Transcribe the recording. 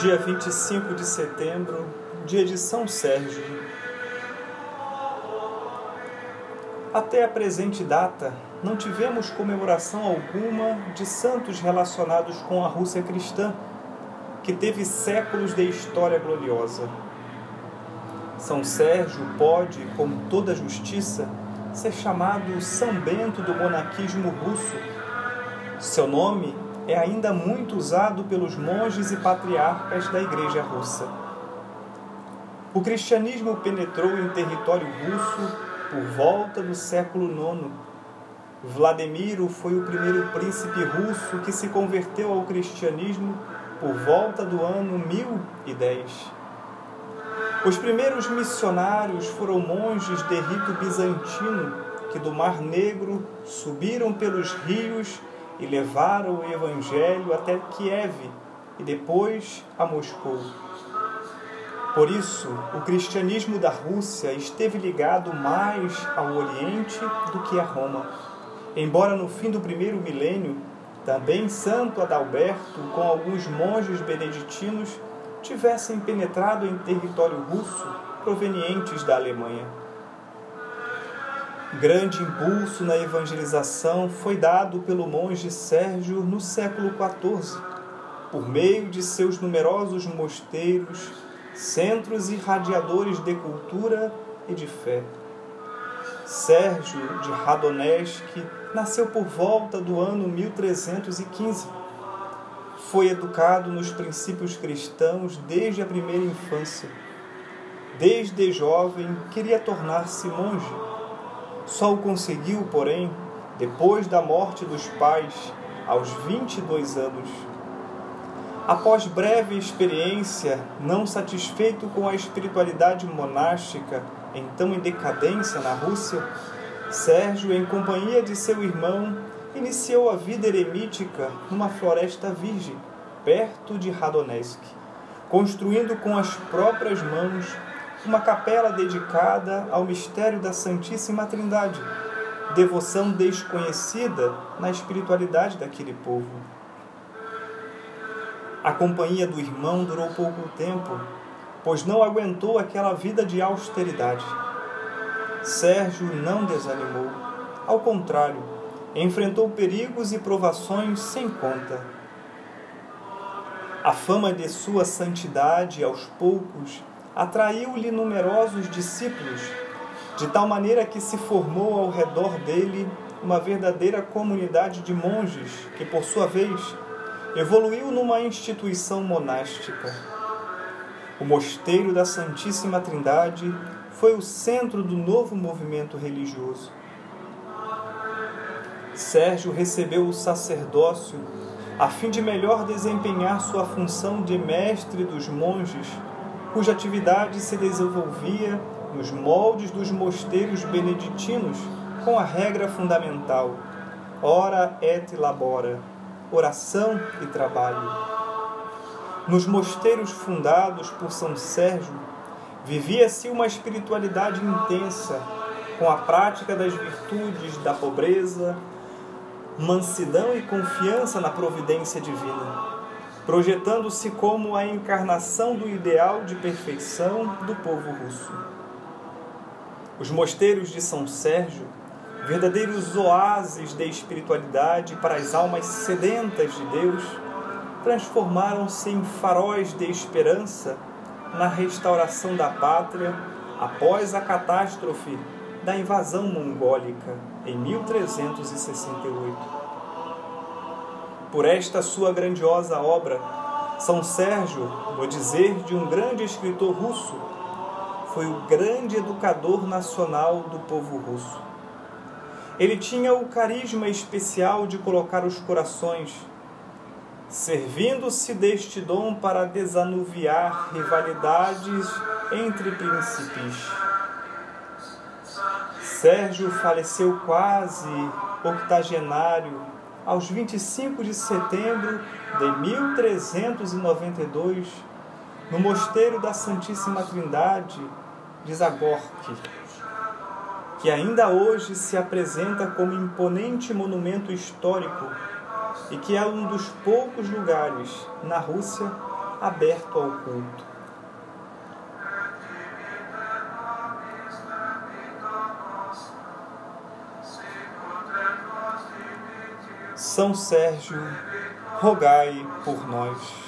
dia 25 de setembro, dia de São Sérgio. Até a presente data, não tivemos comemoração alguma de santos relacionados com a Rússia cristã, que teve séculos de história gloriosa. São Sérgio pode, com toda justiça, ser chamado São Bento do monarquismo russo. Seu nome é ainda muito usado pelos monges e patriarcas da Igreja Russa. O cristianismo penetrou em território russo por volta do século IX. Vladimiro foi o primeiro príncipe russo que se converteu ao cristianismo por volta do ano 1010. Os primeiros missionários foram monges de rito bizantino que do Mar Negro subiram pelos rios e levaram o Evangelho até Kiev e depois a Moscou. Por isso, o cristianismo da Rússia esteve ligado mais ao Oriente do que a Roma. Embora no fim do primeiro milênio, também Santo Adalberto, com alguns monges beneditinos, tivessem penetrado em território russo provenientes da Alemanha. Grande impulso na evangelização foi dado pelo monge Sérgio no século XIV, por meio de seus numerosos mosteiros, centros irradiadores de cultura e de fé. Sérgio de Radonesk nasceu por volta do ano 1315. Foi educado nos princípios cristãos desde a primeira infância. Desde jovem queria tornar-se monge só o conseguiu, porém, depois da morte dos pais, aos 22 anos. Após breve experiência, não satisfeito com a espiritualidade monástica, então em decadência na Rússia, Sérgio, em companhia de seu irmão, iniciou a vida eremítica numa floresta virgem, perto de Radonesk, construindo com as próprias mãos uma capela dedicada ao mistério da Santíssima Trindade, devoção desconhecida na espiritualidade daquele povo. A companhia do irmão durou pouco tempo, pois não aguentou aquela vida de austeridade. Sérgio não desanimou, ao contrário, enfrentou perigos e provações sem conta. A fama de sua santidade aos poucos atraiu-lhe numerosos discípulos, de tal maneira que se formou ao redor dele uma verdadeira comunidade de monges, que, por sua vez, evoluiu numa instituição monástica. O Mosteiro da Santíssima Trindade foi o centro do novo movimento religioso. Sérgio recebeu o sacerdócio a fim de melhor desempenhar sua função de mestre dos monges cuja atividade se desenvolvia nos moldes dos mosteiros beneditinos com a regra fundamental: ora et labora, oração e trabalho. Nos mosteiros fundados por São Sérgio, vivia-se uma espiritualidade intensa, com a prática das virtudes da pobreza, mansidão e confiança na providência divina projetando-se como a encarnação do ideal de perfeição do povo russo. Os mosteiros de São Sérgio, verdadeiros oásis de espiritualidade para as almas sedentas de Deus, transformaram-se em faróis de esperança na restauração da pátria após a catástrofe da invasão mongólica em 1368. Por esta sua grandiosa obra, São Sérgio, no dizer de um grande escritor russo, foi o grande educador nacional do povo russo. Ele tinha o carisma especial de colocar os corações, servindo-se deste dom para desanuviar rivalidades entre príncipes. Sérgio faleceu quase octogenário aos 25 de setembro de 1392, no Mosteiro da Santíssima Trindade de Zagorki, que ainda hoje se apresenta como imponente monumento histórico e que é um dos poucos lugares na Rússia aberto ao culto. São Sérgio, rogai por nós.